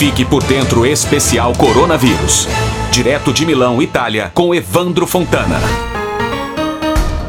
Fique por dentro especial coronavírus. Direto de Milão, Itália, com Evandro Fontana.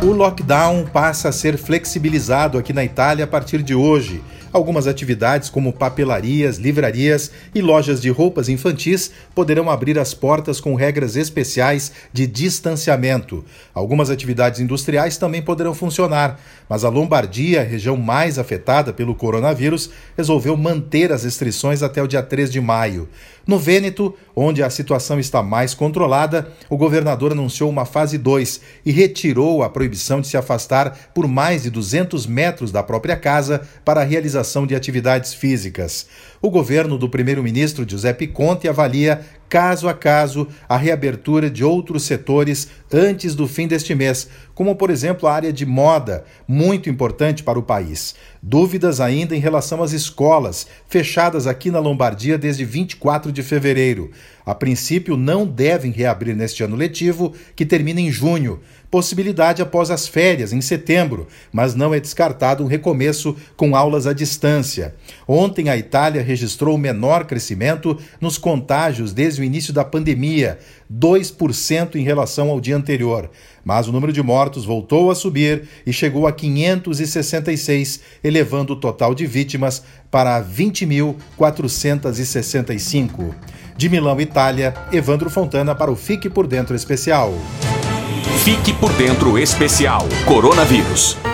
O lockdown passa a ser flexibilizado aqui na Itália a partir de hoje. Algumas atividades, como papelarias, livrarias e lojas de roupas infantis, poderão abrir as portas com regras especiais de distanciamento. Algumas atividades industriais também poderão funcionar, mas a Lombardia, região mais afetada pelo coronavírus, resolveu manter as restrições até o dia 3 de maio. No Vêneto, onde a situação está mais controlada, o governador anunciou uma fase 2 e retirou a proibição de se afastar por mais de 200 metros da própria casa para a realização de atividades físicas. O governo do primeiro-ministro Giuseppe Conte avalia caso a caso a reabertura de outros setores antes do fim deste mês, como por exemplo a área de moda, muito importante para o país. Dúvidas ainda em relação às escolas, fechadas aqui na Lombardia desde 24 de fevereiro. A princípio, não devem reabrir neste ano letivo, que termina em junho. Possibilidade após as férias, em setembro, mas não é descartado um recomeço com aulas à distância. Ontem, a Itália registrou o menor crescimento nos contágios o início da pandemia, 2% em relação ao dia anterior. Mas o número de mortos voltou a subir e chegou a 566, elevando o total de vítimas para 20.465. De Milão, Itália, Evandro Fontana para o Fique por Dentro Especial. Fique por Dentro Especial Coronavírus.